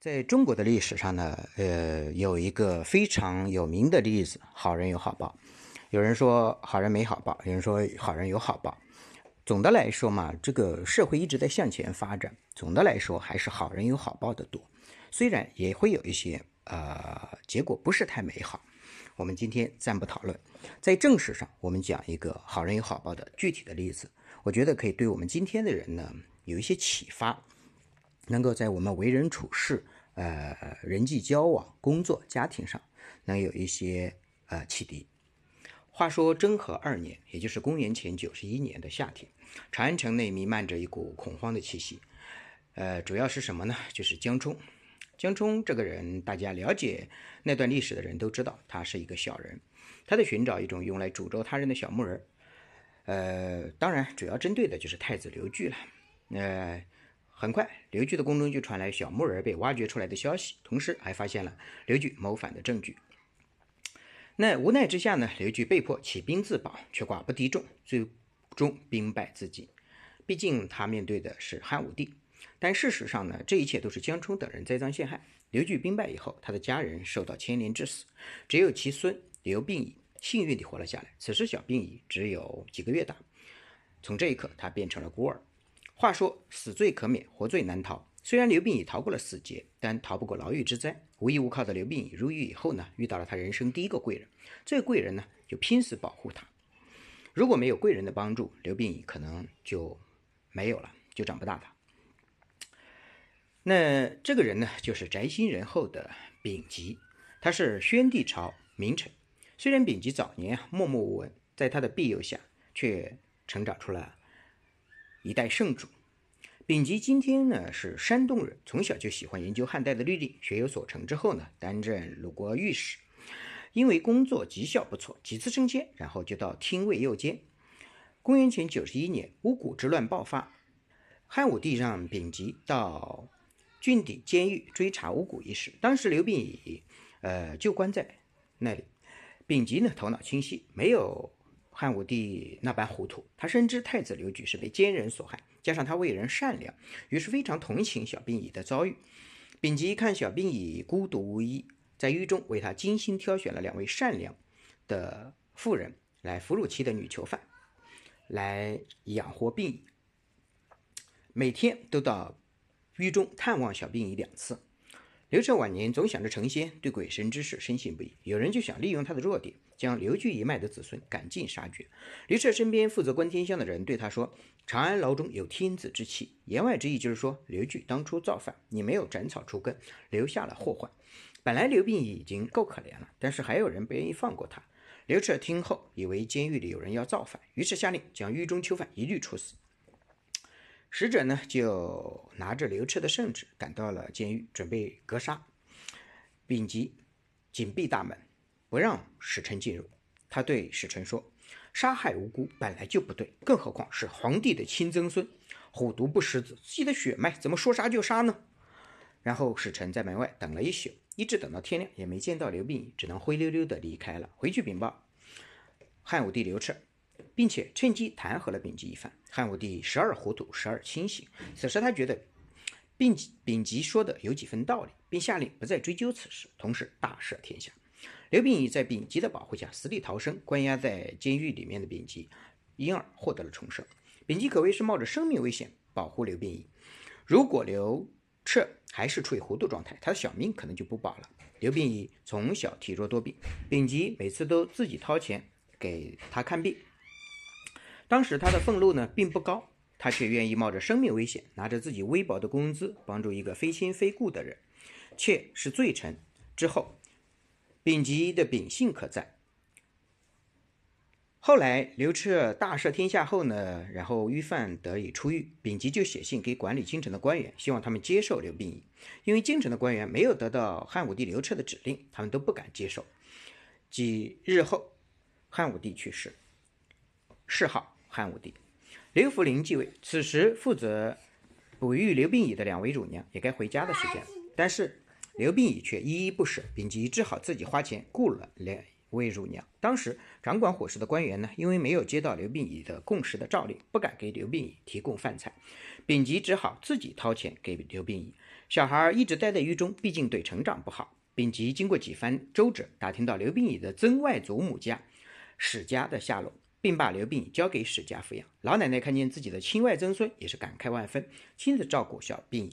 在中国的历史上呢，呃，有一个非常有名的例子：好人有好报。有人说好人没好报，有人说好人有好报。总的来说嘛，这个社会一直在向前发展。总的来说，还是好人有好报的多。虽然也会有一些呃结果不是太美好，我们今天暂不讨论。在正史上，我们讲一个好人有好报的具体的例子，我觉得可以对我们今天的人呢有一些启发。能够在我们为人处事、呃人际交往、工作、家庭上，能有一些呃启迪。话说征和二年，也就是公元前九十一年的夏天，长安城内弥漫着一股恐慌的气息。呃，主要是什么呢？就是江冲。江冲这个人，大家了解那段历史的人都知道，他是一个小人，他在寻找一种用来诅咒他人的小木人。呃，当然，主要针对的就是太子刘据了。呃。很快，刘据的宫中就传来小木人被挖掘出来的消息，同时还发现了刘据谋反的证据。那无奈之下呢，刘据被迫起兵自保，却寡不敌众，最终兵败自尽。毕竟他面对的是汉武帝。但事实上呢，这一切都是江充等人栽赃陷害。刘据兵败以后，他的家人受到牵连致死，只有其孙刘病已幸运地活了下来。此时小病已只有几个月大，从这一刻，他变成了孤儿。话说死罪可免，活罪难逃。虽然刘病已逃过了死劫，但逃不过牢狱之灾。无依无靠的刘病已入狱以后呢，遇到了他人生第一个贵人。这个贵人呢，就拼死保护他。如果没有贵人的帮助，刘病已可能就没有了，就长不大了。那这个人呢，就是宅心仁厚的丙吉，他是宣帝朝名臣。虽然丙吉早年啊默默无闻，在他的庇佑下，却成长出了。一代圣主，丙吉今天呢是山东人，从小就喜欢研究汉代的律令，学有所成之后呢，担任鲁国御史，因为工作绩效不错，几次升迁，然后就到廷尉右监。公元前九十一年，巫蛊之乱爆发，汉武帝让丙吉到郡邸监狱追查巫蛊一事，当时刘病已呃就关在那里，丙吉呢头脑清晰，没有。汉武帝那般糊涂，他深知太子刘据是被奸人所害，加上他为人善良，于是非常同情小病已的遭遇。丙吉看小病已孤独无依，在狱中为他精心挑选了两位善良的妇人来俘虏其的女囚犯，来养活病已，每天都到狱中探望小病已两次。刘彻晚年总想着成仙，对鬼神之事深信不疑。有人就想利用他的弱点，将刘据一脉的子孙赶尽杀绝。刘彻身边负责观天象的人对他说：“长安牢中有天子之气。”言外之意就是说，刘据当初造反，你没有斩草除根，留下了祸患。本来刘病已经够可怜了，但是还有人不愿意放过他。刘彻听后，以为监狱里有人要造反，于是下令将狱中囚犯一律处死。使者呢，就拿着刘彻的圣旨赶到了监狱，准备格杀。丙吉紧闭大门，不让使臣进入。他对使臣说：“杀害无辜本来就不对，更何况是皇帝的亲曾孙，虎毒不食子，自己的血脉怎么说杀就杀呢？”然后使臣在门外等了一宿，一直等到天亮，也没见到刘病已，只能灰溜溜的离开了。回去禀报汉武帝刘彻。并且趁机弹劾了丙吉一番。汉武帝时而糊涂，时而清醒。此时他觉得丙丙吉说的有几分道理，并下令不再追究此事，同时大赦天下。刘病已在丙吉的保护下死里逃生，关押在监狱里面的丙吉因而获得了重生。丙吉可谓是冒着生命危险保护刘病已。如果刘彻还是处于糊涂状态，他的小命可能就不保了。刘病已从小体弱多病，丙吉每次都自己掏钱给他看病。当时他的俸禄呢并不高，他却愿意冒着生命危险，拿着自己微薄的工资帮助一个非亲非故的人，却是罪臣。之后，丙吉的秉性可赞。后来刘彻大赦天下后呢，然后狱犯得以出狱，丙吉就写信给管理京城的官员，希望他们接受刘病已，因为京城的官员没有得到汉武帝刘彻的指令，他们都不敢接受。几日后，汉武帝去世，谥号。汉武帝刘弗陵继位，此时负责哺育刘病已的两位乳娘也该回家的时间了，但是刘病已却依依不舍，丙吉只好自己花钱雇了两位乳娘。当时掌管伙食的官员呢，因为没有接到刘病已的供食的诏令，不敢给刘病已提供饭菜，丙吉只好自己掏钱给刘病已。小孩一直待在狱中，毕竟对成长不好。丙吉经过几番周折，打听到刘病已的曾外祖母家史家的下落，并把刘病已交给史家抚养。老奶奶看见自己的亲外曾孙，也是感慨万分，亲自照顾小病已。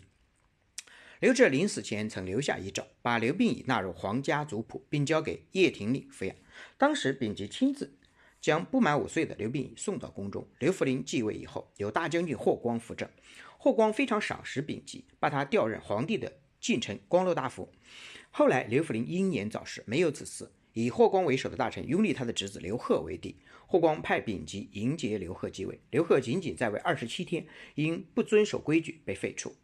刘志临死前曾留下遗诏，把刘病已纳入皇家族谱，并交给叶廷礼抚养。当时丙吉亲自将不满五岁的刘病已送到宫中。刘弗陵继位以后，由大将军霍光辅政。霍光非常赏识丙吉，把他调任皇帝的近臣、光禄大夫。后来刘弗陵英年早逝，没有子嗣，以霍光为首的大臣拥立他的侄子刘贺为帝。霍光派丙吉迎接刘贺继位。刘贺仅仅在位二十七天，因不遵守规矩被废除。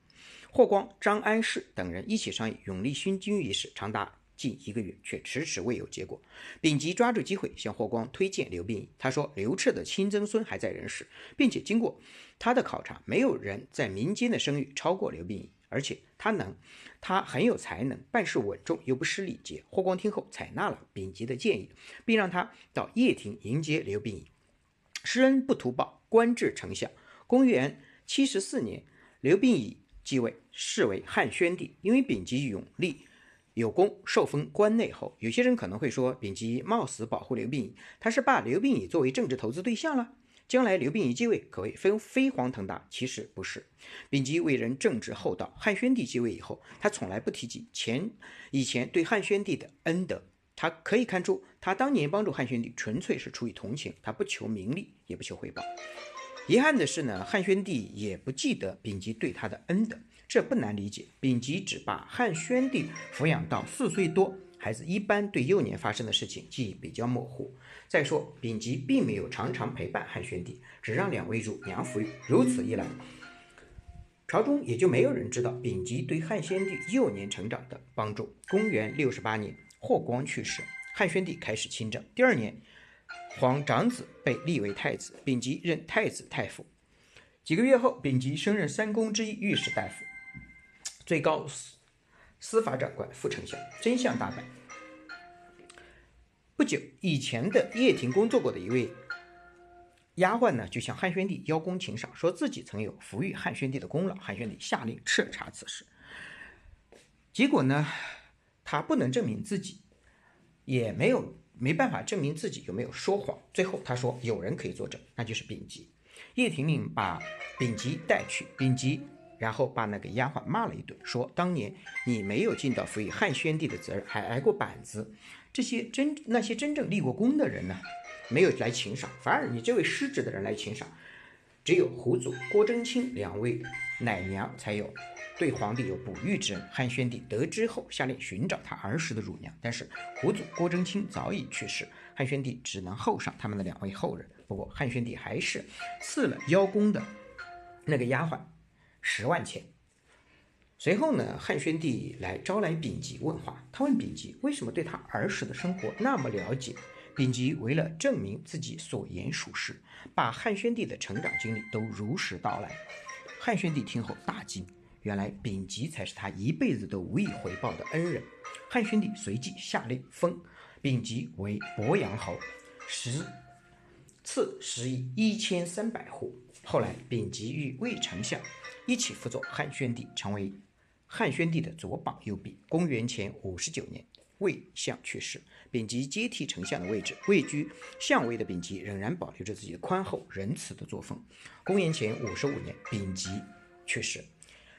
霍光、张安世等人一起商议永历勋君一事，长达近一个月，却迟迟未有结果。丙吉抓住机会向霍光推荐刘病已，他说刘彻的亲曾孙还在人世，并且经过。他的考察，没有人在民间的声誉超过刘病已，而且他能，他很有才能，办事稳重又不失礼节。霍光听后采纳了丙吉的建议，并让他到掖庭迎接刘病已。施恩不图报，官至丞相。公元七十四年，刘病已继位，是为汉宣帝。因为丙吉勇立有功，受封关内侯。有些人可能会说，丙吉冒死保护刘病已，他是把刘病已作为政治投资对象了。将来刘病已继位，可谓飞飞黄腾达。其实不是，丙吉为人正直厚道。汉宣帝继位以后，他从来不提及前以前对汉宣帝的恩德。他可以看出，他当年帮助汉宣帝纯粹是出于同情，他不求名利，也不求回报。遗憾的是呢，汉宣帝也不记得丙吉对他的恩德，这不难理解。丙吉只把汉宣帝抚养到四岁多。孩子一般对幼年发生的事情记忆比较模糊。再说，丙吉并没有常常陪伴汉宣帝，只让两位乳娘抚育。如此一来，朝中也就没有人知道丙吉对汉宣帝幼年成长的帮助。公元六十八年，霍光去世，汉宣帝开始亲政。第二年，皇长子被立为太子，丙吉任太子太傅。几个月后，丙吉升任三公之一御史大夫，最高。司司法长官、副丞相，真相大白。不久，以前的掖庭工作过的一位丫鬟呢，就向汉宣帝邀功请赏，说自己曾有抚育汉宣帝的功劳。汉宣帝下令彻查此事。结果呢，他不能证明自己，也没有没办法证明自己有没有说谎。最后他说有人可以作证，那就是丙吉。叶廷令把丙吉带去，丙吉。然后把那个丫鬟骂了一顿，说：“当年你没有尽到辅以汉宣帝的责任，还挨过板子。这些真那些真正立过功的人呢，没有来请赏，反而你这位失职的人来请赏。只有胡祖、郭真卿两位奶娘才有对皇帝有哺育之恩。汉宣帝得知后，下令寻找他儿时的乳娘，但是胡祖、郭真卿早已去世，汉宣帝只能厚赏他们的两位后人。不过汉宣帝还是赐了邀功的那个丫鬟。”十万钱。随后呢，汉宣帝来招来丙吉问话。他问丙吉为什么对他儿时的生活那么了解。丙吉为了证明自己所言属实，把汉宣帝的成长经历都如实道来。汉宣帝听后大惊，原来丙吉才是他一辈子都无以回报的恩人。汉宣帝随即下令封丙吉为鄱阳侯，十赐食邑一千三百户。后来，丙吉与魏丞相。一起辅佐汉宣帝，成为汉宣帝的左膀右臂。公元前五十九年，魏相去世，丙吉接替丞相的位置。位居相位的丙吉仍然保留着自己宽厚仁慈的作风。公元前五十五年，丙吉去世，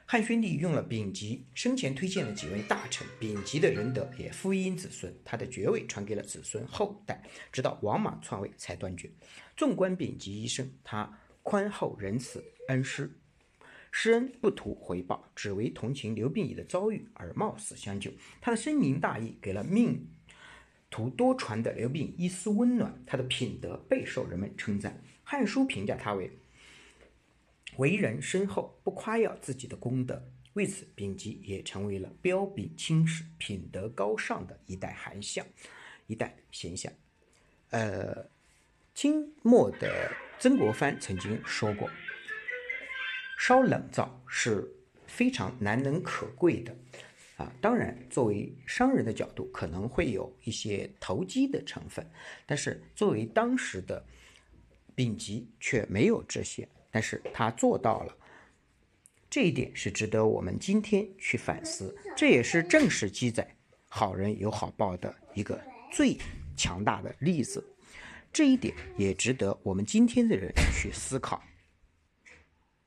汉宣帝用了丙吉生前推荐的几位大臣，丙吉的仁德也福荫子孙，他的爵位传给了子孙后代，直到王莽篡位才断绝。纵观丙吉一生，他宽厚仁慈，恩师。施恩不图回报，只为同情刘病已的遭遇而冒死相救。他的深明大义给了命途多舛的刘病一丝温暖，他的品德备受人们称赞。《汉书》评价他为为人深厚，不夸耀自己的功德。为此，丙吉也成为了彪炳青史、品德高尚的一代韩相、一代贤相。呃，清末的曾国藩曾经说过。稍冷灶是非常难能可贵的，啊，当然，作为商人的角度，可能会有一些投机的成分，但是作为当时的丙级却没有这些，但是他做到了这一点是值得我们今天去反思，这也是正史记载好人有好报的一个最强大的例子。这一点也值得我们今天的人去思考。